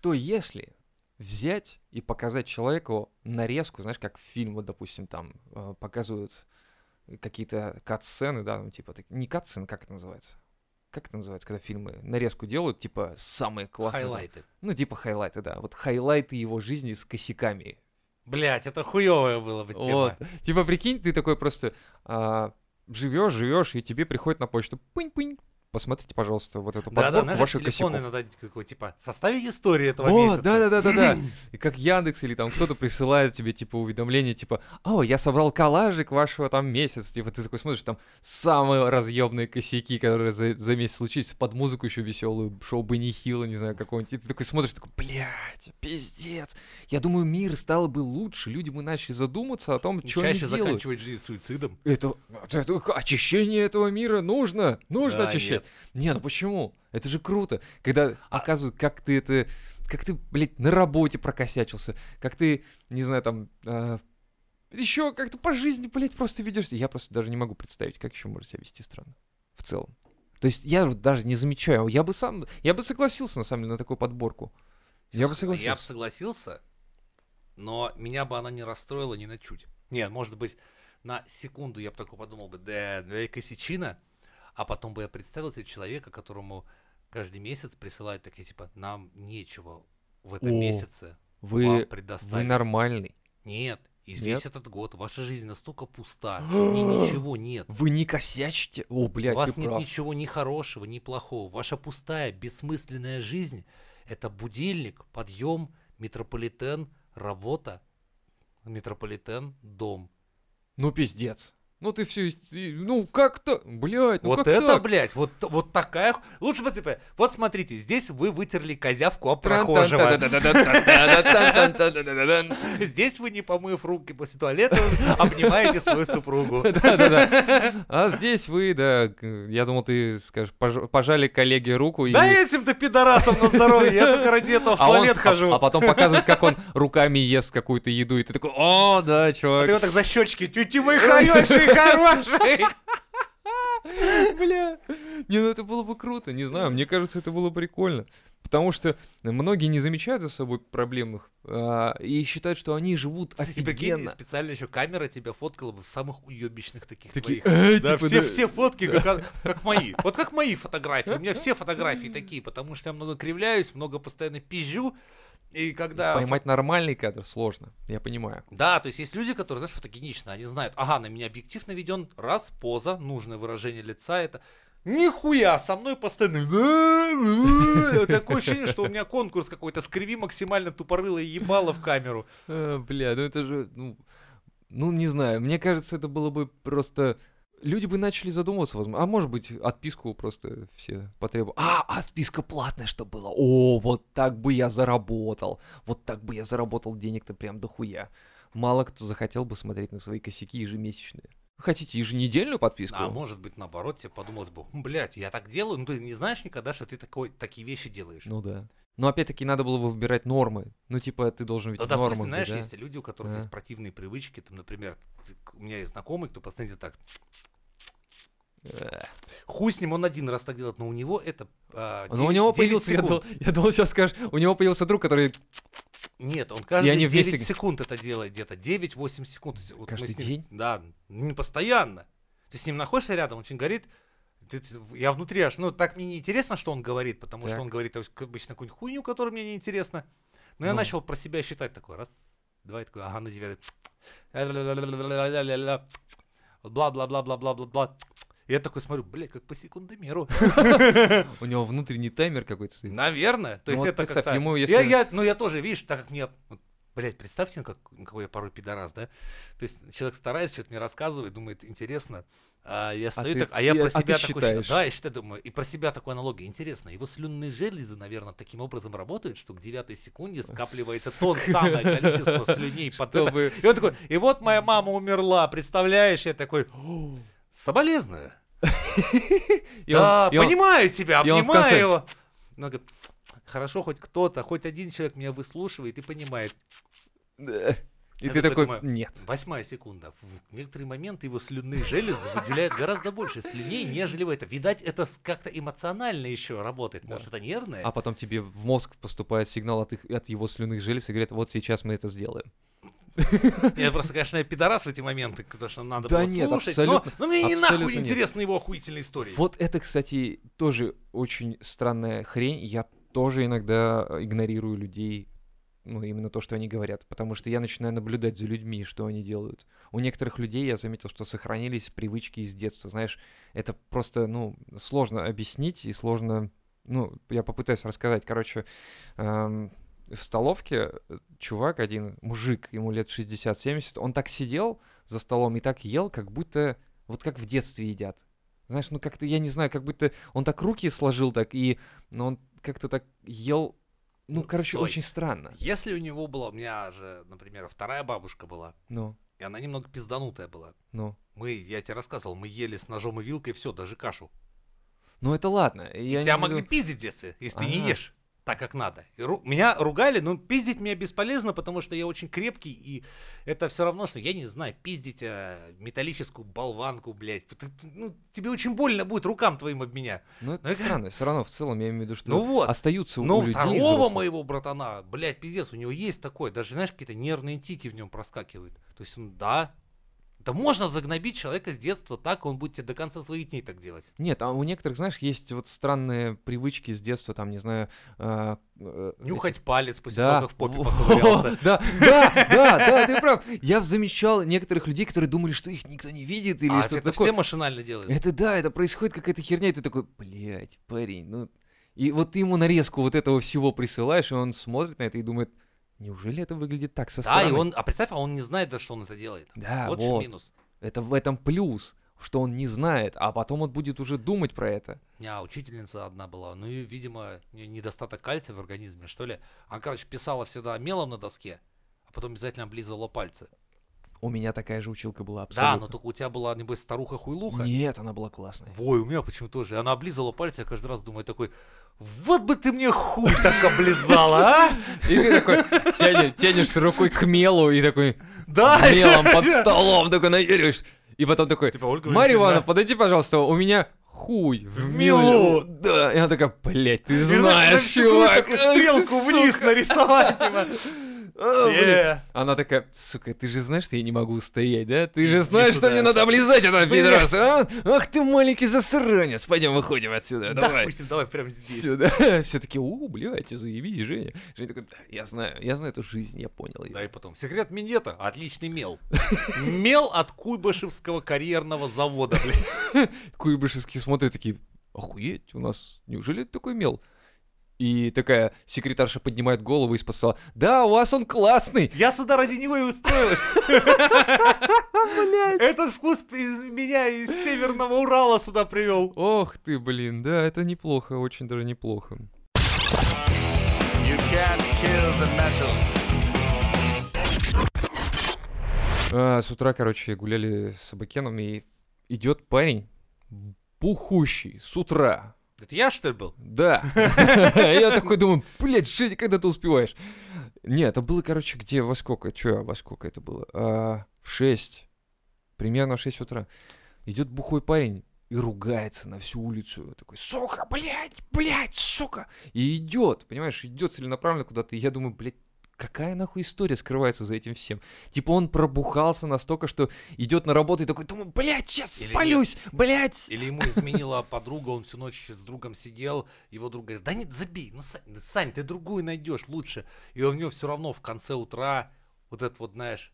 что если взять и показать человеку нарезку, знаешь, как фильмы, допустим, там э, показывают какие-то кат-сцены, да, ну, типа, не кат-сцены, как это называется? Как это называется, когда фильмы нарезку делают, типа, самые классные. Хайлайты. Ну, типа хайлайты, да. Вот хайлайты его жизни с косяками. Блять, это хуевая была бы тема. Вот. Типа, прикинь, ты такой просто живешь, живешь, и тебе приходит на почту пынь-пынь. Посмотрите, пожалуйста, вот эту Да, да, подборку знаешь, ваших телефон косяков. иногда такой, типа, составить историю этого О, месяца. да, да, да, да, да. И как Яндекс или там кто-то присылает тебе типа уведомление, типа, о, я собрал коллажик вашего там месяц. Типа ты такой смотришь, там самые разъемные косяки, которые за, за месяц случились, под музыку еще веселую, шоу бы нехило, не знаю, какого-нибудь. И ты такой смотришь, такой, блядь, пиздец. Я думаю, мир стал бы лучше, люди бы начали задуматься о том, что они Чаще делают. заканчивать жизнь суицидом. Это, это очищение этого мира нужно, нужно Да, очищать. Нет. Не, ну почему? Это же круто, когда А оказывают, как ты это, как ты, блядь, на работе прокосячился, как ты, не знаю, там, еще как-то по жизни, блядь, просто ведешься. Я просто даже не могу представить, как еще можно себя вести странно в целом. То есть я вот даже не замечаю, я бы сам, я бы согласился на самом деле на такую подборку. Я бы Я бы согласился. согласился, но меня бы она не расстроила ни на чуть. Нет, может быть, на секунду я бы такой подумал бы, да, ну и косячина, а потом бы я представил себе человека, которому каждый месяц присылают такие, типа, нам нечего в этом О, месяце Вы, вам вы предоставить. нормальный. Нет, и Нет? весь этот год ваша жизнь настолько пуста, что ничего нет. Вы не косячите? О, У блядь, вас ты нет прав. ничего ни хорошего, ни плохого. Ваша пустая, бессмысленная жизнь — это будильник, подъем, метрополитен, работа, метрополитен, дом. Ну, пиздец. Ну, ты все... Ну, как-то... Блядь, ну вот как это, так? блядь, вот, вот такая... Лучше бы, типа, вот смотрите, здесь вы вытерли козявку об прохожего. Здесь вы, не помыв руки после туалета, обнимаете свою супругу. Да-да-да. А здесь вы, да, я думал, ты скажешь, пож- пожали коллеге руку и... Да этим-то пидорасом на здоровье, я только ради этого в а туалет а- хожу. А потом показывают, как он руками ест какую-то еду, и ты такой, о, да, А чувак. ты вот так за щечки, вы хороший, хороший. Бля. Не, ну это было бы круто, не знаю, мне кажется, это было бы прикольно. Потому что многие не замечают за собой проблем их а, и считают, что они живут И прикинь, офигенно. специально еще камера тебя фоткала бы в самых уебищных таких Такие, твоих. «Э, Да, типа, все, да». все фотки как, как мои. Вот как мои фотографии. У меня все фотографии такие, потому что я много кривляюсь, много постоянно пизжу. И когда... Поймать нормальный кадр сложно, я понимаю. Да, то есть есть люди, которые, знаешь, фотогенично, они знают, ага, на меня объектив наведен, раз, поза, нужное выражение лица, это... Нихуя, со мной постоянно... Такое ощущение, что у меня конкурс какой-то, скриви максимально тупорылое ебало в камеру. А, бля, ну это же, ну, ну не знаю, мне кажется, это было бы просто... Люди бы начали задумываться, возможно. А может быть, отписку просто все потребовали. А, отписка платная, что было. О, вот так бы я заработал. Вот так бы я заработал денег-то прям дохуя. Мало кто захотел бы смотреть на свои косяки ежемесячные. Хотите еженедельную подписку? А может быть, наоборот, тебе подумалось бы, «Хм, блядь, я так делаю, ну ты не знаешь никогда, что ты такой, такие вещи делаешь. Ну да. Но опять-таки надо было бы выбирать нормы. Ну типа ты должен ведь Ну, в допустим, нормах знаешь, быть, да? есть люди, у которых Да. есть противные привычки, там, например, ты- у меня есть знакомый, кто постоянно так, хуй с ним, он один раз так делает, но у него это а, Но у него 9 появился, я секунд. думал, я думал, сейчас скажешь, у него появился друг, который Нет, он каждые они 9 вместе- секунд это делает, где-то 9-8 секунд. Вот Каждый ним- день? Да, не постоянно. Ты с ним находишься рядом, он очень горит, ты- я внутри аж, ну так мне не интересно, что он говорит, потому Так. что он говорит обычно какую-нибудь хуйню, которая мне не интересна. Но я Ну. начал про себя считать такой, раз, два, и такой, ага, на девятый. Бла-бла-бла-бла-бла-бла-бла. Я такой смотрю, бля, как по секундомеру. у него внутренний таймер какой-то стоит. Наверное. То Ну есть это как-то... я, я, ну я тоже, видишь, так как мне... Блять, представьте, как, какой я порой пидорас, да? То есть человек старается, что-то мне рассказывает, думает, интересно. А я стою ты- так, а я про а ты себя такой считаешь. Да, я считаю, думаю, и про себя такой аналогия. Интересно, его слюнные железы, наверное, таким образом работают, что к девятой секунде скапливается то Сука. самое количество слюней под это. Чтобы... И он такой, и вот моя мама умерла, представляешь? Я такой, соболезную. Да, понимаю тебя, обнимаю его. Хорошо, хоть кто-то, хоть один человек меня выслушивает и понимает. И Я ты такой думаю, нет. Восьмая секунда. В некоторые моменты его слюнные железы выделяют гораздо больше слюней, нежели вы это. Видать, это как-то эмоционально еще работает. Может, это нервное? А потом тебе в мозг поступает сигнал от, их, от его слюных желез и говорят, вот сейчас мы это сделаем. Я просто, конечно, я пидорас в эти моменты, потому что надо Да было нет, слушать. абсолютно- но, но мне не нахуй нет. интересны его охуительные истории. Вот это, кстати, тоже очень странная хрень. Я тоже иногда игнорирую людей, ну, именно то, что они говорят, потому что я начинаю наблюдать за людьми, что они делают. У некоторых людей я заметил, что сохранились привычки из детства, знаешь, это просто, ну, сложно объяснить и сложно, ну, я попытаюсь рассказать, короче, эм, в столовке э, чувак один, мужик, ему лет 60-70, он так сидел за столом и так ел, как будто, вот как в детстве едят. Знаешь, ну как-то, я не знаю, как будто он так руки сложил так, и ну, он как-то так ел, ну, Ну, короче, стой. очень странно. Если у него была, у меня же, например, вторая бабушка была, Ну, и она немного пизданутая была. ну. Мы, я тебе рассказывал, мы ели с ножом и вилкой все, даже кашу. Ну, это ладно. И я тебя не могли пиздить в детстве, если ты не А. ешь так, как надо. И ру- Меня ругали, но пиздить меня бесполезно, потому что я очень крепкий, и это все равно, что, я не знаю, пиздить э, металлическую болванку, блядь. Ты- ну, тебе очень больно будет рукам твоим об меня. Ну, это Ну, это- странно. Все равно, в целом, я имею в виду, что Ну вот. остаются у- Но у людей второго взрослых. моего братана, блядь, пиздец, у него есть такое, даже, знаешь, какие-то нервные тики в нем проскакивают. То есть он, да, да можно загнобить человека с детства так, он будет тебе до конца своих дней так делать. Нет, а у некоторых, знаешь, есть вот странные привычки с детства, там, не знаю... э, э, Нюхать палец после Да, того, как в попе поковырялся. да, да, да, да, ты прав. Я замечал некоторых людей, которые думали, что их никто не видит или А что-то это такое. все машинально делают. Это да, это происходит какая-то херня, и ты такой, блядь, парень, ну... И вот ты ему нарезку вот этого всего присылаешь, и он смотрит на это и думает, неужели это выглядит так со Да, стороны? и он, а представь, а он не знает, да, что он это делает. Да, вот, вот, минус. это в этом плюс, что он не знает, а потом он будет уже думать про это. У меня учительница одна была, ну и, видимо, недостаток кальция в организме, что ли. Она, короче, писала всегда мелом на доске, а потом обязательно облизывала пальцы. У меня такая же училка была Да, абсолютно. но только у тебя была, небось, старуха-хуйлуха. Нет, она была классная. Ой, у меня почему тоже. Она облизывала пальцы, я каждый раз думаю такой, вот бы ты мне хуй так облизала, а? И ты такой тянешь, тянешься рукой к мелу и такой Да? мелом под столом такой наверишь. И потом такой, Типа, Ольга Марья Ивановна, подойди, пожалуйста, у меня хуй в мелу. Да, и она такая, блядь, ты И знаешь, чувак. такую стрелку вниз нарисовать, А. Е. Она такая, сука, ты же знаешь, что я не могу устоять, да? Ты же знаешь, что мне надо облизать этого пидораса, а? Ах ты маленький засранец, пойдем выходим отсюда, Да, давай. допустим, давай прямо здесь. Сюда. Все таки, у, блядь, заебись, Женя. Женя такой, да, я знаю, я знаю эту жизнь, я понял ее. Да, и потом. Секрет минета. Отличный мел. Мел от Куйбышевского карьерного завода, блядь. Куйбышевские смотрят такие, охуеть, у нас, неужели это такой мел? И такая секретарша поднимает голову из-под стола. Да, у вас он классный. Я сюда ради него и устроилась. Этот вкус из меня из Северного Урала сюда привел. Ох ты, блин, да, это неплохо, очень даже неплохо. You can't kill the metal. А, с утра, короче, гуляли с Абакеном, и идет парень, пухущий, с утра. Это я, что ли, был? Да. Я такой думаю, блядь, Женя, когда ты успеваешь? Нет, это было, короче, где, во сколько? Че, во сколько это было? А, в 6. Примерно в 6 утра. Идет бухой парень и ругается на всю улицу. Такой, сука, блядь, блядь, сука. И идет, понимаешь, идет целенаправленно куда-то. И я думаю, блядь, какая нахуй история скрывается за этим всем? Типа он пробухался настолько, что идет на работу и такой, думаю, блядь, сейчас Или спалюсь, блядь. Или ему изменила подруга, он всю ночь с другом сидел, его друг говорит, да нет, забей, ну, Сань, да, Сань, ты другую найдешь лучше. И у него все равно в конце утра вот этот вот, знаешь,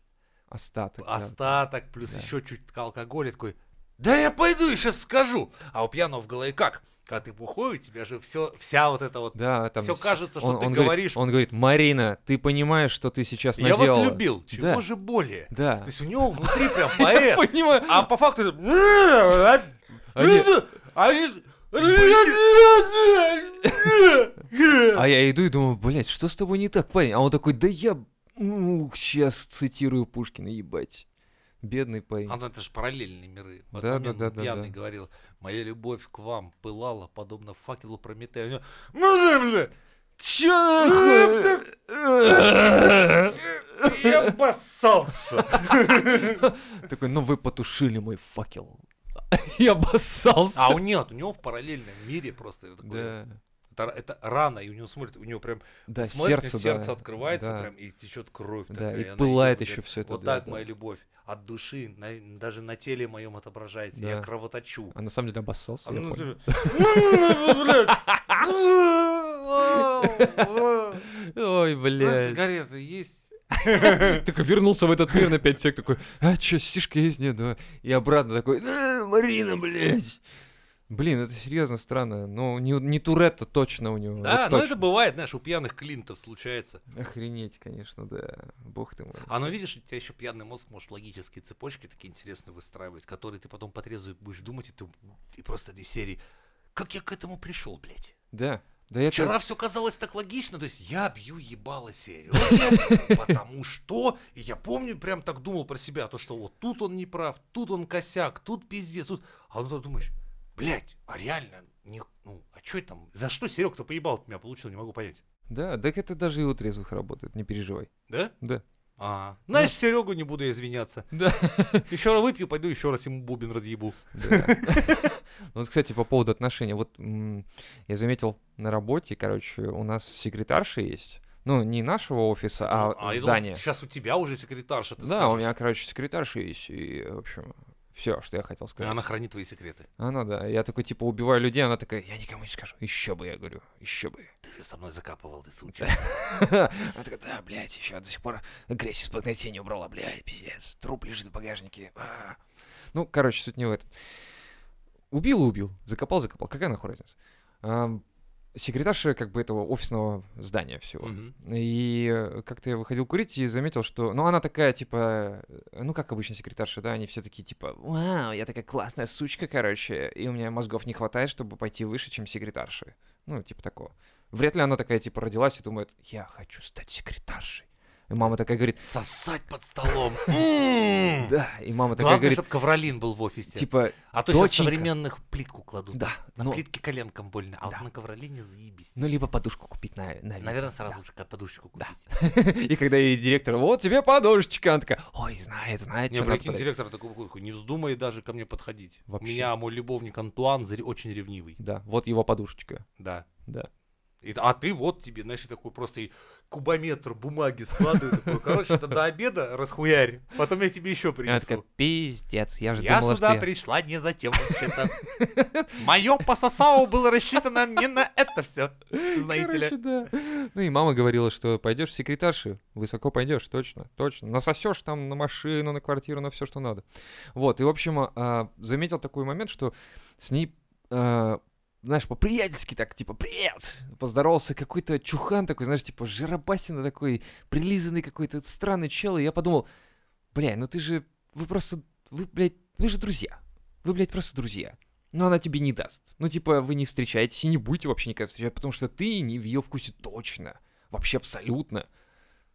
Остаток. да. остаток, плюс Да. еще чуть алкоголя, такой, да я пойду и сейчас скажу. А у пьяного в голове как? Когда ты бухой, у тебя же все, вся вот эта вот... Да, там Всё с- кажется, что ты говорит- говоришь. он говорит, Марина, ты понимаешь, что ты сейчас Я наделала? вас любил, чего Да. же более? Да. То есть у него внутри прям поэт. Понимаю. А по факту... А я иду и думаю, блядь, что с тобой не так, парень? А он такой, да я, сейчас цитирую Пушкина, ебать. Бедный парень. А ну это же параллельные миры. В Да, да, да, да, пьяный да. говорил, моя любовь к вам пылала, подобно факелу Прометея. У него, «Ну бля, Чё нахуй? я обоссался. Такой, ну вы потушили мой факел. Я обоссался. А у нет, у него в параллельном мире просто такое, Да, это, это рана, и у него смотрит, у него прям да, смотрит, сердце, и сердце да, открывается да. прям и течет кровь. Да, такая, и она пылает идет, еще все это. Вот да, так да. моя любовь от души, на- даже на теле моем отображается, Да. я кровоточу. А на самом деле обоссался, А я ну, понял. Ой, блядь. Сигареты есть? Такой вернулся в этот мир на 5 сек, такой, а чё, стишка есть? Нет, да. И обратно такой, «Да, Марина, блядь. Блин, это серьезно странно. Ну, не, не Туретто точно у него. Да, вот но точно. это бывает, знаешь, у пьяных клинтов случается. Охренеть, конечно, да. Бог ты мой. А ну видишь, у тебя еще пьяный мозг может логические цепочки такие интересные выстраивать, которые ты потом по будешь думать, и ты и просто этой серии. Как я к этому пришел, блядь? Да. Да это... Вчера все казалось так логично, то есть я бью ебало Сереге, потому что, и я помню, прям так думал про себя, то что вот тут он не прав, тут он косяк, тут пиздец, тут, а ты думаешь, блядь, а реально, не, ну, а что там, за что Серег-то поебал меня получил, не могу понять. Да, так это даже и у трезвых работает, не переживай. Да? Да. А, знаешь, Серегу не буду извиняться. Да. Еще раз выпью, пойду еще раз ему бубен разъебу. Да. Ну, вот, кстати, по поводу отношений. Вот я заметил на работе, короче, у нас секретарша есть. Ну, не нашего офиса, а, думал, здания. сейчас у тебя уже секретарша, ты Да, скажешь. у меня, короче, секретарша есть. И, в общем, все, что я хотел сказать. Она хранит твои секреты. Она, да. Я такой, типа, убиваю людей, она такая, я никому не скажу. Еще бы, я говорю, еще бы. Ты же со мной закапывал, ты суча. Она такая, да, блядь, еще до сих пор из-под ногтей не убрала, блядь, пиздец. Труп лежит в багажнике. А. Ну, короче, суть не в этом. Убил и убил, закопал, закопал. Какая нахуй разница? Секретарша как бы этого офисного здания всего. Мгм. И э, как-то я выходил курить и заметил, что... Ну, она такая, типа... э, Ну, как обычно секретарша, да? Они все такие, типа... Вау, я такая классная сучка, короче. И у меня мозгов не хватает, чтобы пойти выше, чем секретарши. Ну, типа такого. Вряд ли она такая, типа, родилась и думает, я хочу стать секретаршей. И мама такая говорит, Сосать под столом. Да. И мама такая говорит, чтобы ковролин был в офисе. типа, А то сейчас современных плитку кладут. да. На Ну, плитке коленкам больно, а вот на ковролине заебись. ну, либо подушку купить на. Наверное, сразу лучше подушечку купить. И когда ей директор, вот тебе подушечка, она такая, ой, знает, знает, что надо прикинь, подарить». директор такой, не вздумай даже ко мне подходить. У меня мой любовник Антуан очень ревнивый. Да, вот его подушечка. Да. Да. И- а ты вот тебе, знаешь, такой просто и кубометр бумаги складываю. Такой, короче, это до обеда расхуярь. Потом я тебе еще И она такая, принесу. пиздец, я же Я думала, сюда что пришла не за тем вообще-то. Мое пососау было рассчитано не на это все, знаете ли. Короче, да. Ну и мама говорила, что пойдешь в секретарши, высоко пойдешь, точно, точно. Насосешь там на машину, на квартиру, на все, что надо. Вот, и, в общем, а, заметил такой момент, что с ней, а, знаешь, по-приятельски так, типа, привет! Поздоровался какой-то чухан такой, знаешь, типа, жиробасина такой, прилизанный какой-то странный чел, и я подумал, бля, ну ты же, вы просто, вы, блядь, вы же друзья. Вы, блядь, просто друзья. Но она тебе не даст. Ну, типа, вы не встречаетесь и не будете вообще никогда встречать, потому что ты не в ее вкусе точно. Вообще абсолютно.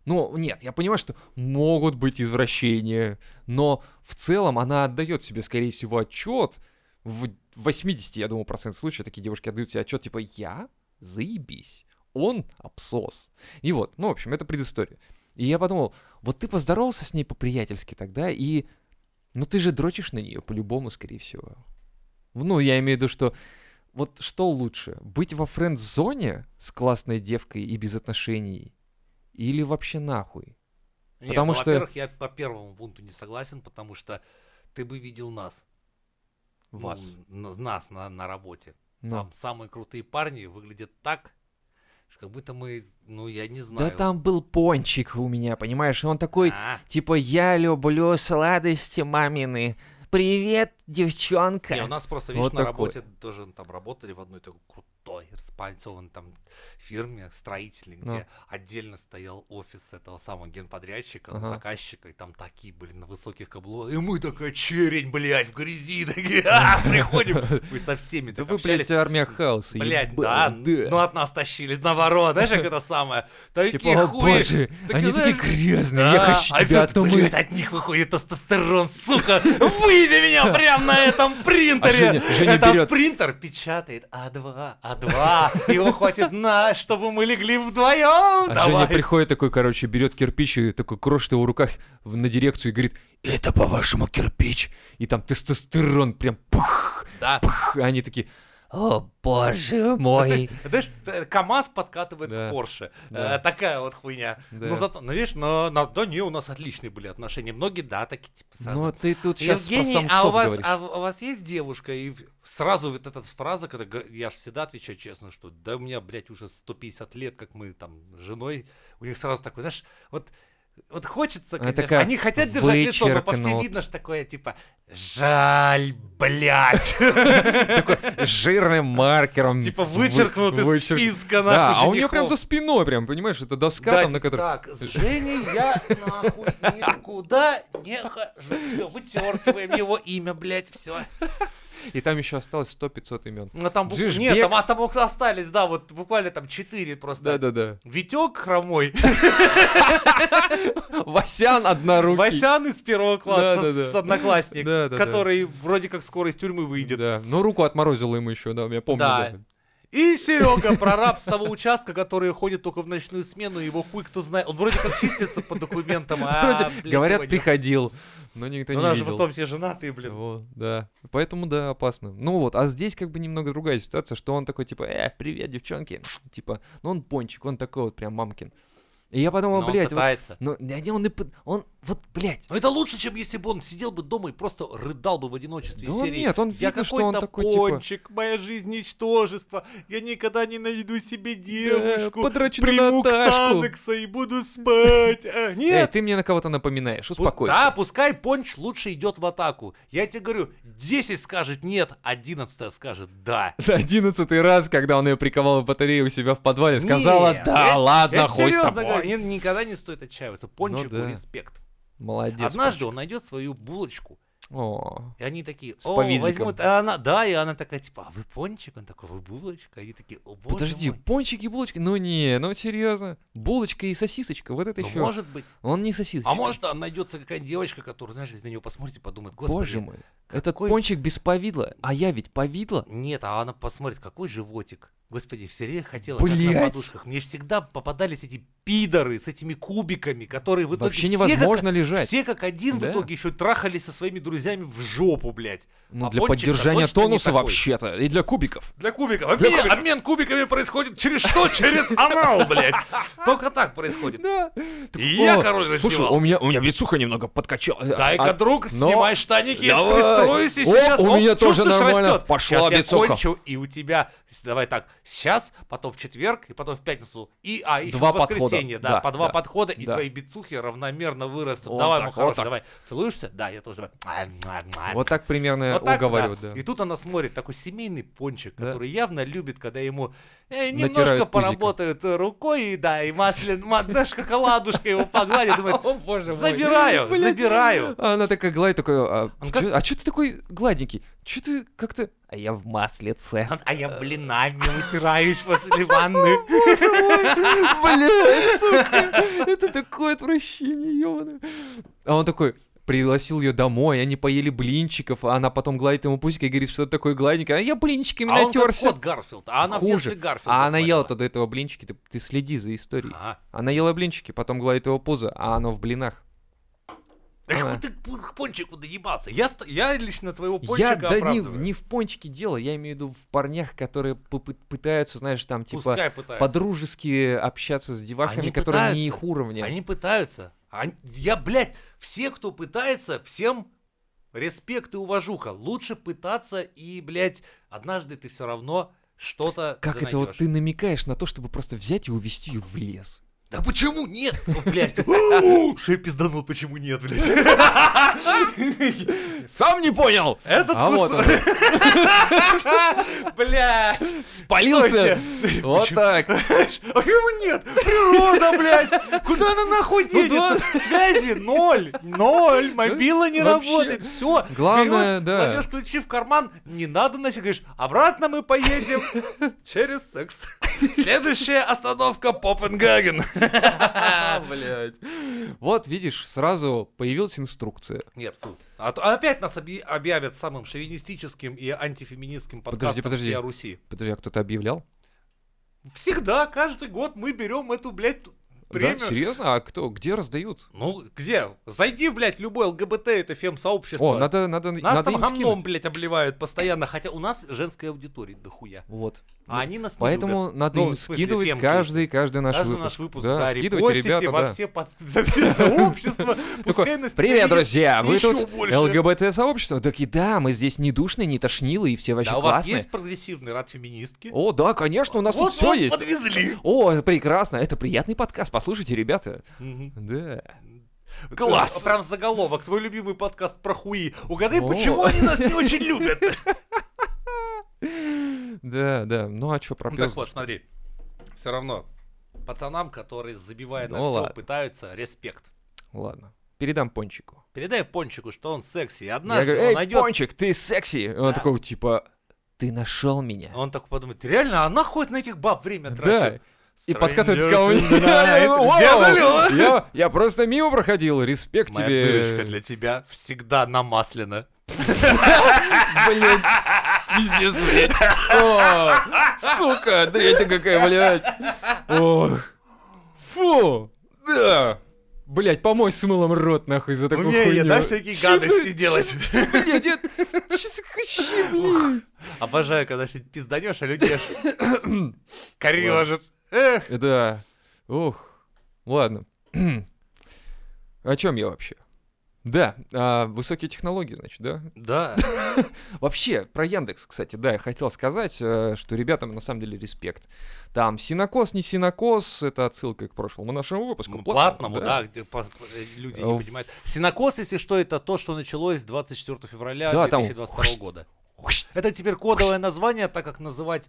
Ну, нет, я понимаю, что могут быть извращения, но в целом она отдает себе, скорее всего, отчет. В 80, я думаю, процентов случаев такие девушки отдают себе отчет, типа, я заебись, он абсос. И вот, ну, в общем, это предыстория. И я подумал, вот ты поздоровался с ней по-приятельски тогда, и, ну, ты же дрочишь на нее по-любому, скорее всего. Ну, я имею в виду, что вот что лучше, быть во френд-зоне с классной девкой и без отношений, или вообще нахуй? Нет, Потому ну, что- Во-первых, я по первому пункту не согласен, потому что ты бы видел нас. Ну, Вас. н- нас на, на работе. Ну. Там самые крутые парни выглядят так, как будто мы, ну, я не знаю. Да там был пончик у меня, понимаешь, он такой, А, типа, я люблю сладости мамины. Привет, девчонка. Не, у нас просто, видишь, Вот на работе тоже там работали в одной такой крутой, распальцованной там фирме строительной, где Ну. отдельно стоял офис этого самого генподрядчика, Ага. заказчика, и там такие, блин, на высоких каблуках. И мы такая черень, блядь, в грязи, такие, «А, приходим. Мы со всеми Да так вы, общались. блядь, армия хаоса. Блядь, да, ну от нас тащили наоборот, знаешь, как это самое. Такие Типа, хуи, боже, они такие грязные, я да, хочу а тебя блядь, отмыть. от них выходит тестостерон, сука, выеби меня прям на этом принтере. А Женя- Женя Это берет- принтер печатает А2, А2. Его хватит на, чтобы мы легли вдвоем. А Давай. Женя приходит такой, короче, берет кирпич и такой крошит его в руках на дирекцию и говорит, это по-вашему кирпич. И там тестостерон прям пух, Да. пух. И они такие, о боже мой. Знаешь, т- КамАЗ подкатывает Да. к Порше. Да. Э, Такая вот хуйня. Да. Но зато, ну видишь, но, но да не, у нас отличные были отношения. Многие, да, такие типа сразу. Ну, ты тут сейчас про Евгений, а у, вас, говоришь. а у вас есть девушка? И сразу вот эта фраза, когда я ж всегда отвечаю честно, что да у меня, блядь, уже 150 лет, как мы там с женой, у них сразу такой, знаешь, вот вот хочется, Она такая, они хотят держать лицо, но по всей видно, что такое, типа, жаль, блядь. Такой жирным маркером. Типа вы- вычеркнут из списка Да, а у нее прям за спиной, прям, понимаешь, это доска там, на которой... Так, с Женей я нахуй никуда не хожу. Все, вычеркиваем его имя, блядь, все. И там еще осталось 100-500 имен. Ну там бу- Жижбек. Нет, там, а там остались, да, вот буквально там четыре просто. Да-да-да. Витек хромой, Васян однорукий. Васян из первого класса с одноклассник, который вроде как скоро из тюрьмы выйдет. Да, ну руку отморозила ему еще, да, я помню. И Серега, прораб с того участка, который ходит только в ночную смену, его хуй кто знает. Он вроде как числится по документам, а, блядь, говорят, нет. приходил, но никто Ну, не нас же в видел. основном все женатые, блин. Вот, да. Поэтому, да, опасно. Ну вот, а здесь как бы немного другая ситуация, что он такой, типа, э, привет, девчонки. Типа, ну он пончик, он такой вот прям мамкин. И я подумал, Но он блядь, вот, пытается. ну, не, он, он, вот, блядь. Но это лучше, чем если бы он сидел бы дома и просто рыдал бы в одиночестве Да из он серии. нет, он я видно, что он такой, типа- пончик, моя жизнь ничтожество, я никогда не найду себе девушку, подрочу на приму Наташку. Ксанакса и буду спать. А, Эй, Нет, ты мне на кого-то напоминаешь, успокойся. Да, пускай понч лучше идет в атаку. Я тебе говорю, 10 скажет нет, 11 скажет да. Одиннадцатый раз, когда он ее приковал в батарею у себя в подвале, сказала, Не, да, это- ладно, это хуй с тобой. Ни- никогда не стоит отчаиваться. Пончику да. респект. Молодец. Однажды Паша. он найдет свою булочку, О, И они такие, С о, повидликом. возьмут, а она, да, и она такая, типа, а вы пончик? Он такой, вы булочка? И они такие, о, боже подожди, мой». пончики, булочки? Ну не, ну серьезно. Булочка и сосисочка, вот это Ну, еще. может быть. Он не сосисочка. А может, там найдется какая-нибудь девочка, которая, знаешь, на нее посмотрите, подумает, господи. Боже мой, этот какой- пончик без повидла, а я ведь повидла. Нет, а она посмотрит, какой животик. Господи, все время хотела как на подушках. Мне всегда попадались эти пидоры с этими кубиками, которые в итоге Вообще все невозможно как, лежать. все как один Да. в итоге еще трахались со своими друзьями в жопу, блядь. Ну, а для поддержания тонуса вообще-то, и для кубиков. Для кубиков. Обмен, обмен кубиками происходит через что? Через анал, блядь. Только так происходит. Да. И я, король, Слушай, раздевал. у меня, у меня лицуха немного подкачала. Дай-ка, А- друг, снимай штаники, пристроюсь, и О, сейчас... у меня тоже нормально. Пошла бицуха. кончу, и у тебя... Давай так, сейчас, потом в четверг, и потом в пятницу. И, а, еще Два в воскресенье, да, по два да, подхода, и твои бицухи равномерно вырастут. Давай, мой хороший, давай. Целуешься? Да, я тоже. давай. Вот так примерно Вот так, уговаривают, да. И тут она смотрит, такой семейный пончик, Да. который явно любит, когда ему э, немножко поработают рукой, и да, и маслин, ма- знаешь, шоколадушка его погладит, думает, О, боже мой. забираю, Блин. забираю. А она такая гладит, такой, а, чё- как- а что ты такой гладенький? Че ты как-то... А я в маслице. А я блинами утираюсь после ванны. Блядь, сука, это такое отвращение, ёбаное. А он такой, пригласил ее домой, они поели блинчиков, а она потом гладит ему пусик и говорит, что это такое гладенькое, а я блинчиками А он как натерся. кот Гарфилд, а она в Хуже. детстве Гарфилда А она ела смотрела. до этого блинчики, ты, ты следи за историей. Ага. Она ела блинчики, потом гладит его пузо, а оно в блинах. Эх, А. ты к пончику доебался. Я, я лично твоего Я пончика да не, в- не в пончике дело, я имею в виду в парнях, которые пытаются, знаешь, там типа по-дружески общаться с девахами, Они которые не их уровня. Они пытаются. Я, блядь, все, кто пытается, всем респект и уважуха. Лучше пытаться и, блядь, однажды ты все равно что-то Как это вот ты намекаешь на то, чтобы просто взять и увести ее в лес? Да почему нет? Ну, блядь. Я пизданул, почему нет, блядь? Сам не понял! Этот А вот кусок... Блядь. Спалился! Вот так! А почему нет? Природа, блядь! Куда она нахуй денется? Связи ноль! Ноль! Мобила не работает! Все! Главное, да. Кладешь ключи в карман, не надо носить. Говоришь, обратно мы поедем через секс. Следующая остановка Попенгаген. Блять. Вот, видишь, сразу появилась инструкция. Нет, фу. А то опять нас оби- объявят самым шовинистическим и антифеминистским Подожди, подкастом подожди. всей Руси. Подожди, а кто-то объявлял? Всегда, каждый год мы берем эту, блядь, Да, премию. серьезно? А кто? Где раздают? Ну, где? Зайди, блядь, любой ЛГБТ, это фем-сообщество. О, надо, надо, Нас надо там им гамном, скинуть. блядь, обливают постоянно, хотя у нас женская аудитория дохуя. Вот. А они нас не Поэтому любят. надо Ну, им смысле, скидывать фемки. каждый, каждый наш Каждый выпуск. наш выпуск, да, да, скидывайте, ребята, во да. все, под- за все сообщества. Привет, друзья! Вы тут больше». ЛГБТ-сообщество? Таки да, мы здесь не душные, не тошнилые, и все вообще Да, у вас классные. есть прогрессивный рад феминистки? О, да, конечно, у нас тут все есть. подвезли. О, прекрасно, это приятный подкаст, послушайте, ребята. Да. Класс! Прям заголовок. Твой любимый подкаст про хуи. Угадай, О. почему они нас не очень любят? Да, да. Ну а что, Ну, Так вот, смотри. Все равно. Пацанам, которые, забивая на Ну, все, пытаются, респект. Ладно, передам Пончику. Передай Пончику, что он секси. И Я однажды говорю, он эй, найдет... Пончик, ты секси. И Он Да. такой, типа, ты нашел меня. Он такой подумает, «Ты реально, она ходит на этих баб время Да. И подкатывает ко мне. Я! Я я просто мимо проходил, респект Моя тебе. дырочка для тебя всегда намаслена. Блин, пиздец, блядь. О, сука, дрянь ты какая, блядь. Ох. Фу. Да. Блять, помой с мылом рот, нахуй, за такую Умею я, хуйню. да, всякие Чё за- гадости делать. Блядь, я... Обожаю, когда ты пизданешь, а люди аж корежат. Эх. Да. Ух. Ладно. О чем я вообще? Да, а, высокие технологии, значит, да? Да. Вообще, про Яндекс, кстати, да, я хотел сказать, э, что ребятам на самом деле респект. Там синокос, не синокос, это отсылка к прошлому нашему выпуску. Ну, Платному, да, где по- э, люди Э, не в- понимают. Синокос, если что, это то, что началось 24 февраля Да, там 2022 года. Это теперь кодовое название, так как называть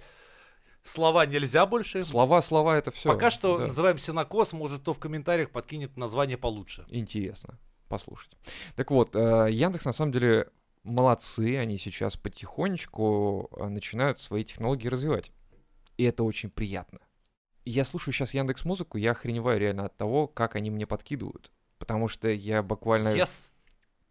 слова нельзя больше. Слова, слова, это все. Пока что называем синокос, может, кто в комментариях подкинет название получше. Интересно послушать. Так вот, э, Яндекс на самом деле молодцы, они сейчас потихонечку э, начинают свои технологии развивать. И это очень приятно. Я слушаю сейчас Яндекс Музыку, я охреневаю реально от того, как они мне подкидывают. Потому что я буквально... Yes.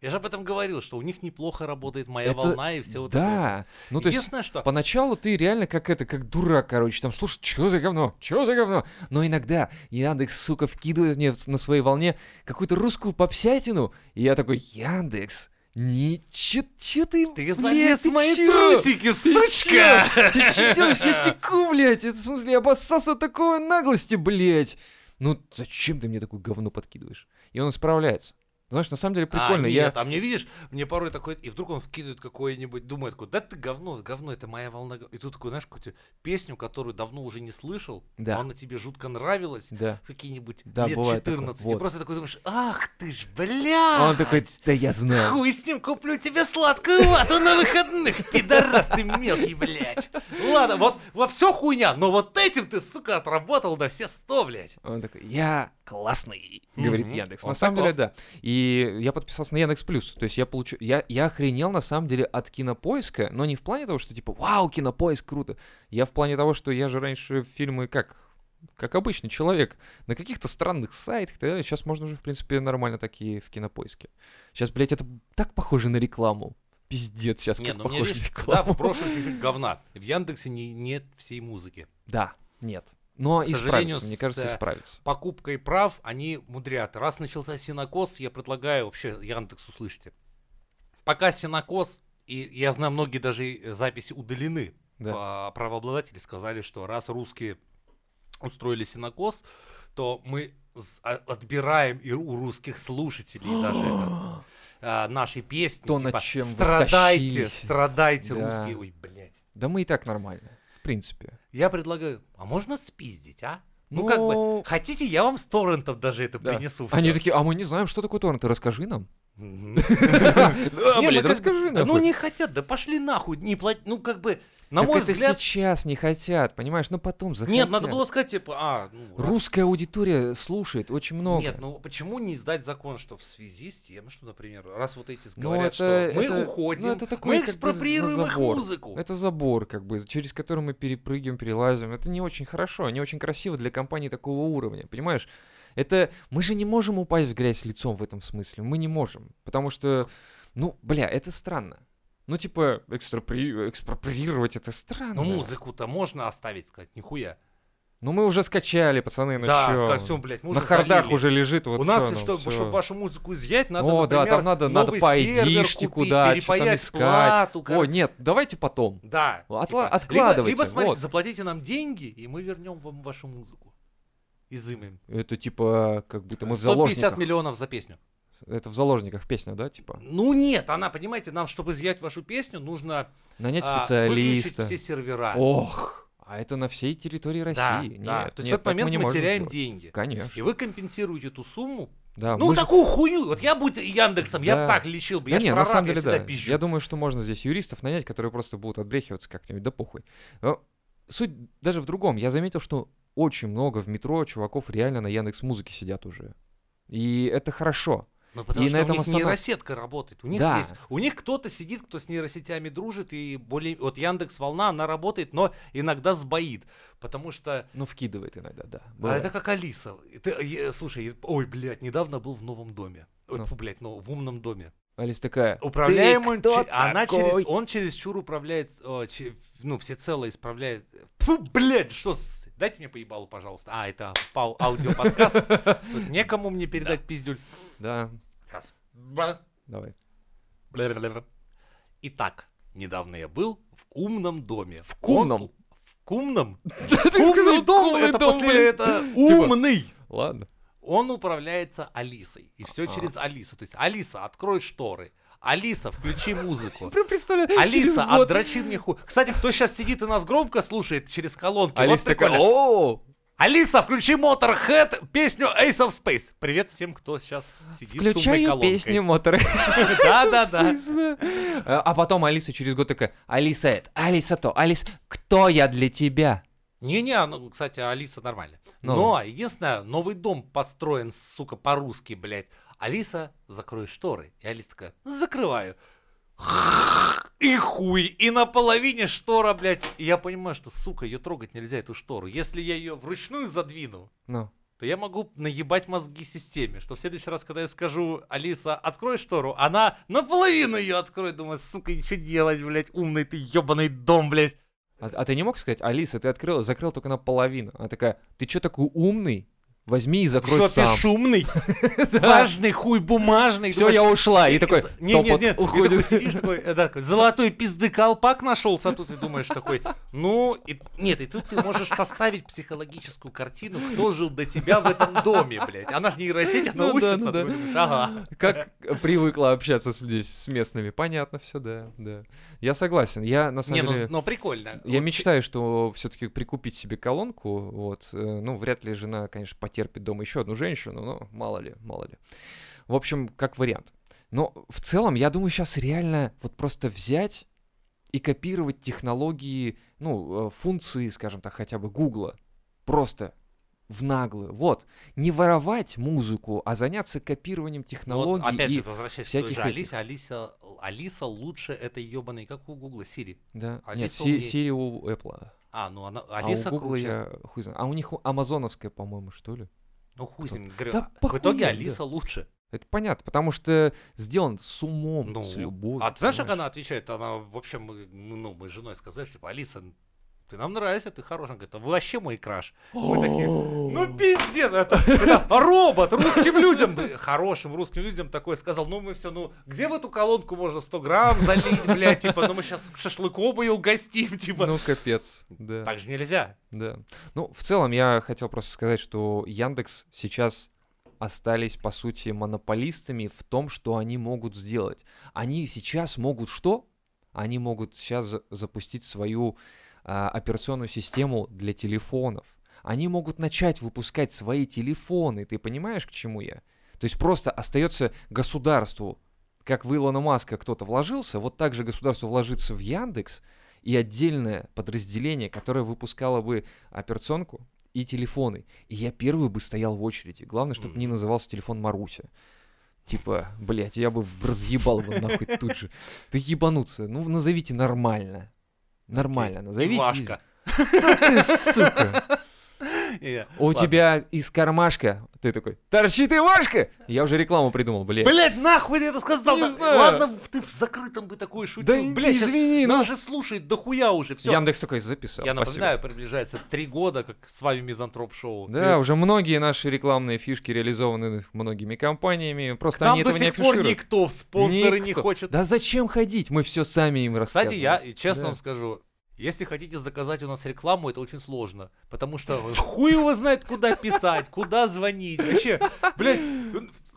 Я же об этом говорил, что у них неплохо работает моя Это- волна и все вот это. да, ну то есть что... Поначалу ты реально как это, как дурак, короче, там, слушай, что за говно, что за говно? Но иногда Яндекс, сука, вкидывает мне на своей волне какую-то русскую попсятину, и я такой, Яндекс, не, чё, чё ты, Ты блядь, залез мои чё? трусики, Ты сучка! чё? Ты чё делаешь? Я теку, блядь, это в смысле обоссался такой наглости, блядь. Ну, зачем ты мне такое говно подкидываешь? И он исправляется. Знаешь, на самом деле прикольно, А, я... нет, а мне видишь, мне порой такой, и вдруг он вкидывает какое-нибудь, думает такой, да ты говно, говно, это моя волна. гов-». И тут такой, знаешь, какую-то песню, которую давно уже не слышал, Да. но она тебе жутко нравилась, Да. какие-нибудь Да, лет бывает такое, 14, и вот. просто такой думаешь, ах ты ж, бля! Он такой, да я знаю. Хуй с ним, куплю тебе сладкую вату на выходных, пидорас ты мелкий, блядь. Ладно, вот, во все хуйня, но вот этим ты, сука, отработал на все сто, блядь. Он такой, я классный, говорит. Яндекс. На самом деле, да. И я подписался на Яндекс Плюс. То есть я получу, я, я охренел на самом деле от кинопоиска, но не в плане того, что типа, вау, кинопоиск, круто. Я в плане того, что я же раньше фильмы как как обычный человек, на каких-то странных сайтах и так далее. Сейчас можно уже, в принципе, нормально такие в кинопоиске. Сейчас, блядь, это так похоже на рекламу. Пиздец, сейчас Не, как ну мне похоже видишь, на да, рекламу. в прошлом чуть-чуть говна. В Яндексе не, нет всей музыки. Да, нет. Но К сожалению, исправится, мне кажется, э, исправится. покупкой прав они мудрят. Раз начался синокос, я предлагаю вообще Яндекс услышите. Пока синокос, и я знаю, многие даже и записи удалены, Да. а правообладатели сказали, что раз русские устроили синокос, то мы а- отбираем и у русских слушателей даже это, а, наши песни. То, над типа, чем вы страдайте, тащились». страдайте, Да. русские. Ой, блядь. Да мы и так нормально, принципе. Я предлагаю, а можно спиздить, а? Ну, Ну, как бы, хотите, я вам с торрентов даже это Да. принесу. Они всё. такие, а мы не знаем, что такое торрент, ты расскажи нам. Ну как расскажи. Ну не хотят, да пошли нахуй, не плать, ну как бы, на мой это взгляд, сейчас не хотят, понимаешь, но потом захотят. нет, надо было сказать, типа, а, ну, Русская аудитория слушает очень много. Нет, ну почему не издать закон, что в связи с тем, что, например, раз вот эти Ну, говорят, что мы уходим, ну, мы экспроприируем их музыку. Это забор, как бы, через который мы перепрыгиваем, перелазим. Это не очень хорошо, не очень красиво для компании такого уровня, понимаешь? Это мы же не можем упасть в грязь лицом в этом смысле. Мы не можем. Потому что, ну, бля, это странно. Ну, типа, экстрапри... экспроприировать это странно. Ну, музыку-то можно оставить, сказать, нихуя. Ну, мы уже скачали, пацаны, ну да, чё? сказать, всё, блядь, мы На уже хардах залили. уже лежит вот У нас, всё, ну, чтобы, всё. чтобы вашу музыку изъять, надо, О, да, например, там надо, надо по купить, куда, что там искать. плату, О, короче. нет, давайте потом. Да. Отла- типа, откладывайте, Либо, либо смотрите, вот. заплатите нам деньги, и мы вернем вам вашу музыку. Изымем. Это типа, как будто мы в 150 заложниках. миллионов за песню. Это в заложниках песня, да, типа? Ну нет, она, понимаете, нам, чтобы изъять вашу песню, нужно Нанять а, специалиста. все сервера. Ох, а это на всей территории России. да, Нет, да. То есть нет, в этот момент мы, можем теряем сделать. деньги. Конечно. И вы компенсируете эту сумму. Да, ну, мы же- такую хуйню. Вот я будь Яндексом, я бы Да. так лечил бы. Да я не, на прораб, самом я деле, всегда да. пизжу. Я думаю, что можно здесь юристов нанять, которые просто будут отбрехиваться как-нибудь, да похуй. Но суть даже в другом. Я заметил, что очень много в метро чуваков реально на Яндекс Музыке сидят уже. И это хорошо. Ну, потому И что на у этом них останов- нейросетка работает. У них Да. есть, у них кто-то сидит, кто с нейросетями дружит, и более, вот Яндекс Волна, она работает, но иногда сбоит, потому что, Ну, вкидывает иногда, да. а бывает. это как Алиса. Ты, е- слушай, ой, блядь, недавно был в новом доме. Ой, Ну. блядь, ну, в умном доме. Алис такая, Управляемый, «Ты кто че- она через, такой?» он через чур управляет, о, че- ну, всецело исправляет. Фу, блядь, что с... Дайте мне поебалу, пожалуйста. А, это пау, аудиоподкаст. Тут некому мне передать пиздюль. Да, давай. Итак, недавно я был в умном доме. В кумном? Он- В кумном? Ты Умный сказал дом, «умный это дом», после это Типа- умный. Ладно. Он управляется Алисой. И все через Алису. То есть, Алиса, открой шторы. Алиса, включи музыку. Прям представляю, Алиса, отдрочи мне хуй. Кстати, кто сейчас сидит и нас громко слушает через колонки? вот Алиса такая, прикольно. о, Алиса, включи Motorhead, песню Ace of Space. Привет всем, кто сейчас сидит с умной включаю песню Мотор. Да-да-да. А а потом Алиса через год такая, Алиса это, Алиса то, Алиса, кто я для тебя? Не-не, ну, кстати, Алиса нормально. Ну. Но, единственное, новый дом построен, сука, по-русски, блядь. Алиса, закрой шторы. И Алиса такая, закрываю. И хуй, и на половине штора, блядь. И я понимаю, что, сука, ее трогать нельзя, эту штору. Если я ее вручную задвину, Ну, то я могу наебать мозги системе, что в следующий раз, когда я скажу, Алиса, открой штору, она наполовину ее откроет, думаю, сука, что делать, блядь, умный ты ебаный дом, блядь. А, а ты не мог сказать, Алиса, ты открыла, закрыл только наполовину. Она такая, ты чё такой умный? Возьми и закрой Жопе сам. шумный, важный хуй бумажный. Все, я ушла. И такой, не, не, не, уходит. сидишь такой, э, золотой пизды колпак нашелся, а тут ты думаешь такой, ну, нет, и тут ты можешь составить психологическую картину, кто жил до тебя в этом доме, блядь. Она же нейросеть, она Ну учится, ну ага. Как привыкла общаться здесь с местными. Понятно все, да, да. Я согласен. Я на самом ну, деле... но прикольно. Я мечтаю, что все-таки прикупить себе колонку. Вот, э, ну, вряд ли жена, конечно, потерпит дома еще одну женщину, но мало ли, мало ли. В общем, как вариант. Но в целом, я думаю, сейчас реально вот просто взять и копировать технологии, ну, э, функции, скажем так, хотя бы Гугла. Просто в наглую. Вот. Не воровать музыку, а заняться копированием Вот, технологий опять и... же, возвращаясь к той всяких же этих. Алисе, Алиса, Алиса лучше этой ебаной, как у Гугла, Сири. Да. Нет, Алиса Си- умнее. Siri у Apple. А, ну она, А Алиса у Гугла круче. я хуй знаю. А у них амазоновская, по-моему, что ли? Ну хуй с ним, говорю, Да а в итоге Алиса да. лучше. Это понятно, потому что сделан с умом, Ну, с любовью. А ты знаешь, как она отвечает? Она, в общем, мы, ну, мы с женой сказали, типа, Алиса, ты нам нравишься, ты хорошая. Она говорит, «А вы вообще мой краш. Мы такие, ну пиздец, это, это робот русским людям, хорошим русским людям такое сказал, ну мы все, ну где в эту колонку можно 100 грамм залить, блядь, типа, ну мы сейчас шашлыком ее угостим, типа. Ну, капец, да, Так же нельзя. да. Ну, в целом, я хотел просто сказать, что Яндекс сейчас остались, по сути, монополистами в том, что они могут сделать. Они сейчас могут что? Они могут сейчас за- запустить свою а, операционную систему для телефонов. Они могут начать выпускать свои телефоны. Ты понимаешь, к чему я? То есть просто остается государству, как в Илона Маска кто-то вложился, вот так же государство вложится в Яндекс и отдельное подразделение, которое выпускало бы операционку и телефоны. И я первый бы стоял в очереди. Главное, чтобы не назывался телефон Маруся. Типа, блядь, я бы разъебал бы нахуй тут же. Ты ебануться. Ну, назовите нормально. Нормально, назовите. Ивашка. Да ты, сука. У ладно. тебя из кармашка, ты такой, торчит Ивашка! Я уже рекламу придумал, блядь. Блять, нахуй ты это сказал? Не Да знаю. Ладно, ты в закрытом бы такое шутил. Да Блядь, извини, ну. Нас же слушает дохуя уже, все. Яндекс такой записал. Я спасибо. напоминаю, приближается три года, как с вами Мизантроп Шоу. Да, уже многие наши рекламные фишки реализованы многими компаниями, просто Нам они до этого не сих пор афишируют. никто в спонсоры не хочет. Да зачем ходить? Мы все сами им рассказываем. Кстати, я честно Да. вам скажу, если хотите заказать у нас рекламу, это очень сложно. Потому что хуй его знает, куда писать, куда звонить. Вообще, блядь,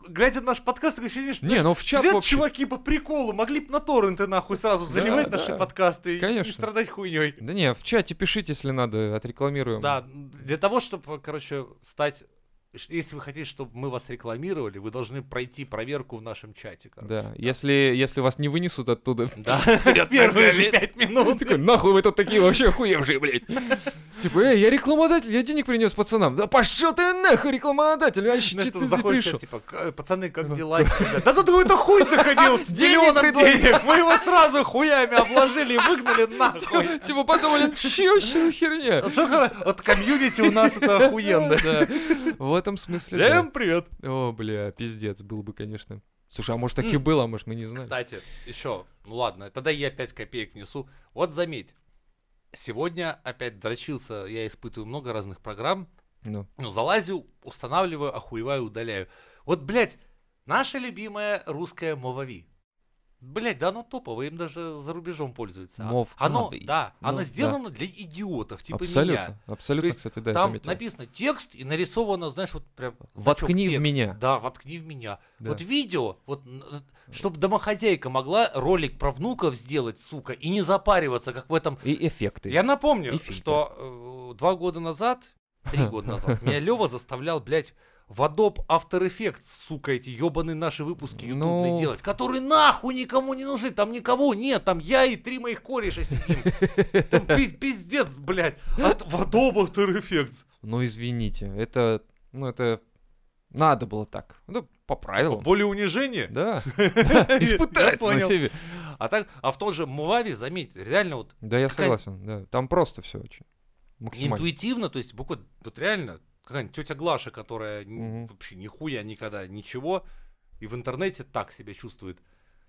глядя на наш подкаст, такое ощущение, что Не, ну в чат сидят вообще- чуваки по приколу, могли бы на торренты нахуй сразу заливать да, наши подкасты и конечно. не страдать хуйней. Да не, в чате пишите, если надо, отрекламируем. Да, для того, чтобы, короче, стать... Если вы хотите, чтобы мы вас рекламировали, вы должны пройти проверку в нашем чате. короче. Да, если, если вас не вынесут оттуда, Да, первые же пять минут. такой, нахуй вы тут такие вообще охуевшие, блядь. Типа, эй, я рекламодатель, я денег принес пацанам. Да пошел ты нахуй, рекламодатель, вообще, Знаешь, че ты пришел? типа, «К- пацаны, как дела? Тебе?» Да тут какой-то хуй заходил с Денег миллионом денег. Мы его сразу хуями обложили и выгнали нахуй. Типа подумали, че вообще за херня? Вот что Вот комьюнити у нас это охуенно. Да, в этом смысле, да. Всем привет. О, бля, пиздец, был бы, конечно. Слушай, а может так и было, а может мы не знаем. Кстати, еще, ну ладно, тогда я 5 копеек внесу. Вот заметь, сегодня опять дрочился, я испытываю много разных программ, Ну, Ну, залазю, устанавливаю, охуеваю, удаляю. Вот, блядь, наша любимая русская Мовави. Блядь, да оно топовое, им даже за рубежом пользуются. А- Мов- Оно, Ави. да, Ну, оно да. сделано для идиотов, типа абсолютно, меня. абсолютно, есть кстати, да, Там заметил. написано текст и нарисовано, знаешь, вот прям... Воткни значок в меня. Да, воткни в меня. Да. Вот видео, вот, чтобы домохозяйка могла ролик про внуков сделать, сука, и не запариваться, как в этом И эффекты. я напомню, И что э, два года назад, три года назад, меня Лева заставлял, блядь, в Adobe After Effects, сука, эти ебаные наши выпуски ютубные Ну, делать, которые нахуй никому не нужны, там никого нет, там я и три моих кореша сидим. Там пи- пиздец, блядь, от в Adobe After Effects. Ну, извините, это, ну, это надо было так. Ну, по правилам. Более унижение? Да. Испытать на себе. А так, а в том же Муваве, заметь, реально вот Да, я согласен. Да. Там просто все очень. Интуитивно, то есть буквально, вот реально, какая-нибудь тетя Глаша, которая Мгм. вообще нихуя никогда ничего, и в интернете так себя чувствует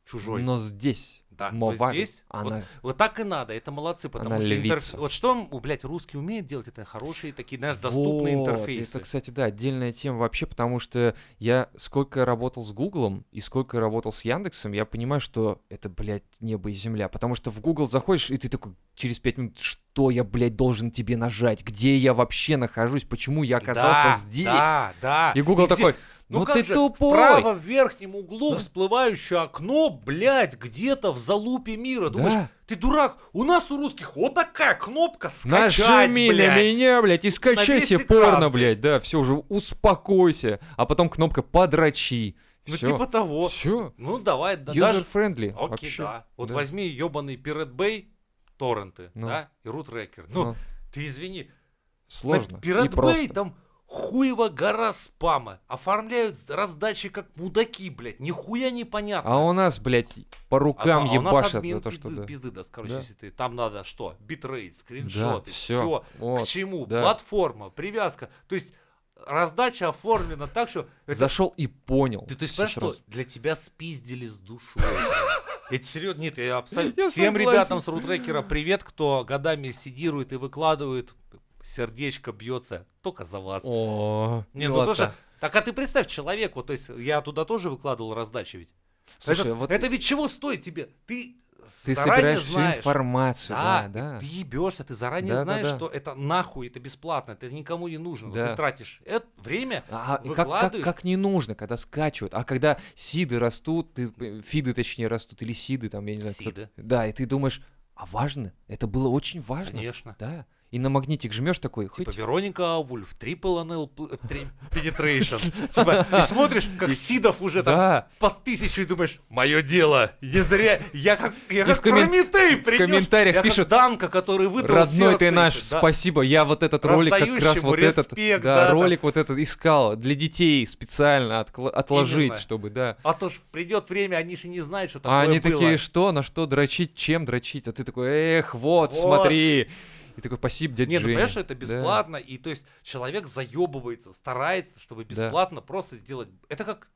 чужой. Но здесь, Да, в Моваве, здесь она... Вот так и надо, это молодцы, потому Она что интерф- львица. Вот что, блядь, русские умеют делать, это хорошие такие, знаешь, доступные Вот, интерфейсы. Это, кстати, да, отдельная тема вообще, потому что я сколько работал с Гуглом и сколько работал с Яндексом, я понимаю, что это, блядь, небо и земля. Потому что в Google заходишь, и ты такой через пять минут, что я, блядь, должен тебе нажать? Где я вообще нахожусь? Почему я оказался Да, здесь? Да, да. И Google где- такой, Ну, ну, как ты же, тупой. Вправо в верхнем углу всплывающее окно, блядь, где-то в залупе мира. Думаешь, Да. ты дурак, у нас у русских вот такая кнопка скачать, Нажми на блядь. меня, блядь, и скачай себе порно, блядь. блядь, да, все уже, успокойся. А потом кнопка подрачи. Ну, Всё. типа того. Все. Ну, давай, да, даже... User-friendly. Окей, вообще. да. Вот да. возьми ебаный Pirate Bay, торренты, Ну. да, и рутрекер. Ну, Ну, ты извини, сложно. На Pirate Bay там хуева гора спама. Оформляют раздачи как мудаки, блядь. Нихуя непонятно. А у нас, блядь, по рукам А- а у нас ебашат админ за то, что пизды, да. пизды даст, короче, Да. если ты там надо что? Битрейт, Да, скриншоты, все. все. Вот. К чему? да. Платформа, привязка. То есть раздача оформлена так, что это Зашел и понял. Ты, всё понимаешь, что для тебя спиздили с душой. Это серьезно, нет, я абсолютно... Всем согласен. ребятам с рутрекера привет, кто годами сидирует и выкладывает, сердечко бьется, только за вас. О, Не, ну тоже... Так а ты представь, человек, вот, то есть я туда тоже выкладывал раздачи ведь. Слушай, это, вот это ведь чего стоит тебе? Ты, ты собираешь всю знаешь. информацию, да, Да, да. ты ебешься, ты заранее Да, да, знаешь, да. что это нахуй, это бесплатно, это никому не нужно. но Да. Ты тратишь это время, А, и как, как, как не нужно, когда скачивают, а когда сиды растут, ты, э, фиды точнее растут, или сиды там, я не знаю. кто- Сиды. Да, и ты думаешь, а важно? Это было очень важно. конечно. Да. И на магнитик жмешь такой, Типа хоть... Вероника Вульф, Triple NL три- Penetration. Типа, и смотришь, как Сидов уже там под тысячу и думаешь, мое дело, не зря, я как, я в как Прометей принес, комментариях я как пишут, Данка, который выдал родной ты наш, спасибо, я вот этот ролик как раз вот этот, да, ролик вот этот искал для детей специально отложить, чтобы, да. А то ж придет время, они же не знают, что такое А они такие, что, на что дрочить, чем дрочить? А ты такой, эх, Вот. смотри. И такой, спасибо, дядя Нет, ну Женя. понимаешь, что это Да. бесплатно, и то есть человек заебывается, старается, чтобы Да. бесплатно просто сделать. Это как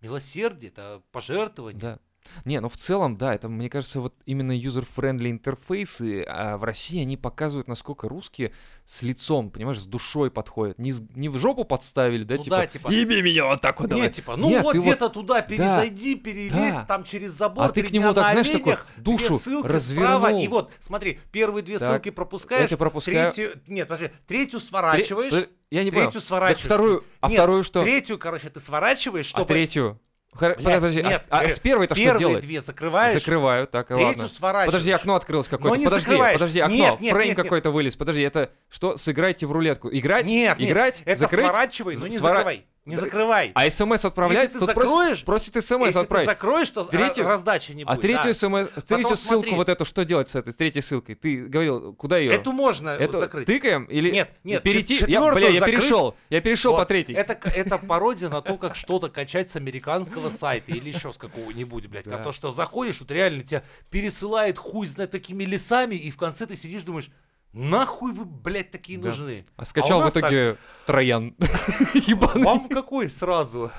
милосердие, это пожертвование. Да. Не, ну в целом, да, это, мне кажется, вот именно user-friendly интерфейсы а в России, они показывают, насколько русские с лицом, понимаешь, с душой подходят. Не, с- не в жопу подставили, да, Ну типа, да, типа, «Еби меня вот так вот, давай». Нет, типа, ну Нет, вот ты вот- где-то туда перезайди, перелезь, Да. там через забор. А ты к нему так, на знаешь, такой душу ссылки развернул. справа, и вот, смотри, первые две Так, ссылки пропускаешь, это пропускаю. третью, нет, подожди, третью Тре- сворачиваешь, подожди, Я не третью понял. сворачиваешь. Так вторую, а Нет, вторую что? Третью, короче, ты сворачиваешь, А чтобы... третью? Блядь, Подожди, а- нет, а, э, с первой-то что делать? две закрываешь, Закрываю, так, третью ладно. сворачиваешь. Подожди, окно открылось какое-то. не Подожди, закрываешь. подожди, окно. Нет, нет, Фрейм нет, нет. какой-то вылез. Подожди, это что? Сыграйте в рулетку. Играть? Нет, нет, Играть? это Закрыть? сворачивай, но не Свора- закрывай. Не закрывай. А смс отправлять? Если ты Тут просит- закроешь, просит смс Если отправить. ты закроешь, то Третью- ра- раздачи не А будет. третью да. смс, третью ссылку смотри. вот эту, что делать с этой, с третьей ссылкой? Ты говорил, куда ее? Эту можно Эту закрыть. тикаем или Нет, нет, перейти? я, бля, я закрыть. перешел, я перешел Вот, по третьей. Это, это пародия на то, как что-то качать с американского сайта или еще с какого-нибудь, блядь. Да. Как то, что заходишь, вот реально тебя пересылает хуй знает такими лесами, и в конце ты сидишь, думаешь, нахуй вы, блядь, такие Да. нужны? А скачал у в итоге Троян. Ебаный. Вам какой сразу?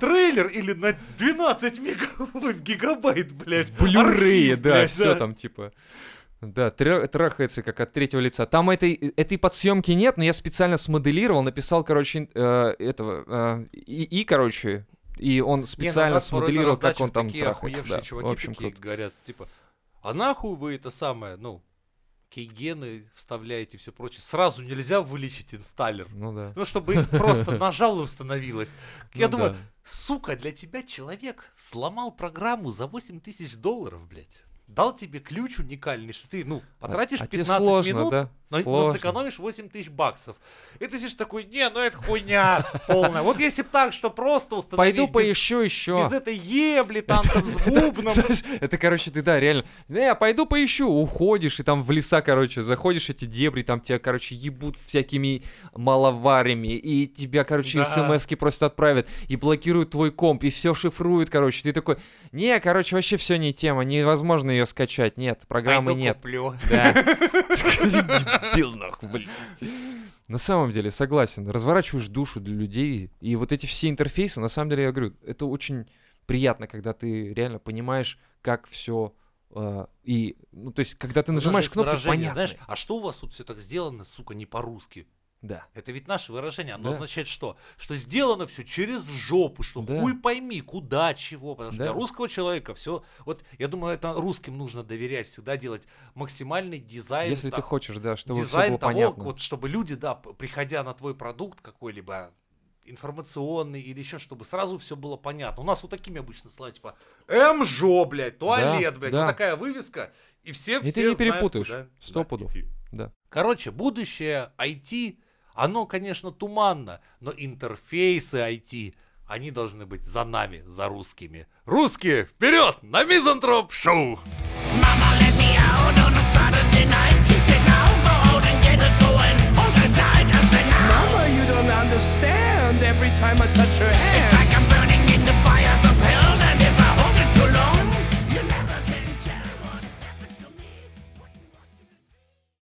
Трейлер или на 12 мега- гигабайт, блядь? Архив, да, блядь, все там типа. Да, трахается как от третьего лица. Там этой, этой подсъемки нет, но я специально смоделировал, написал, короче, э, этого, э, и, и, короче, и он Не, ну, специально на смоделировал, как он там трахается. Да, в общем, такие круто. говорят, типа, а нахуй вы это самое, ну, кейгены вставляете и все прочее. Сразу нельзя вылечить инсталлер. Ну да. Ну, чтобы просто нажал и установилось. Я Ну думаю, да. сука, для тебя человек сломал программу за 8 тысяч долларов, блядь. Дал тебе ключ уникальный, что ты, ну, потратишь а тебе 15 сложно, минут, да? но, но Сложно. сэкономишь 8 тысяч баксов. И ты сидишь такой, не, ну это хуйня полная. Вот если бы так, что просто установить Пойду поищу еще. без этой ебли, танцев с бубном. Это, короче, ты, да, реально, не, пойду поищу, уходишь, и там в леса, короче, заходишь, эти дебри, там тебя, короче, ебут всякими маловарями, и тебя, короче, смс-ки просто отправят, и блокируют твой комп, и все шифруют, короче, ты такой, не, короче, вообще все не тема, невозможно ее скачать, нет, программы Пойду нет. куплю. Да. Дебил, нахуй, блин. На самом деле, согласен, разворачиваешь душу для людей, и вот эти все интерфейсы, на самом деле, я говорю, это очень приятно, когда ты реально понимаешь, как все и, ну, то есть, когда ты У нас нажимаешь выражение, понятно. Знаешь, а что у вас тут все так сделано, сука, не по-русски? Да. Это ведь наше выражение, оно Да. означает что? Что сделано все через жопу, что Да. хуй пойми, куда, чего. Потому что Да. для русского человека все. Вот я думаю, это русским нужно доверять, всегда делать максимальный дизайн. Если та- ты хочешь, да, чтобы все дизайн было того, понятно. вот чтобы люди, да, приходя на твой продукт какой-либо информационный или еще, чтобы сразу все было понятно. У нас вот такими обычно слова, типа МЖО, блядь, туалет, блядь, да. вот такая вывеска, и все И ты все не знают, перепутаешь, сто пудов. Да. Короче, будущее IT, оно, конечно, туманно, но интерфейсы IT, они должны быть за нами, за русскими. Русские, вперед, на Мизантроп Шоу! Mama let me out on a Saturday night. She said, now go out and get it going. Hold her tight. I said, now. Mama, you don't understand. Every time I touch her hand,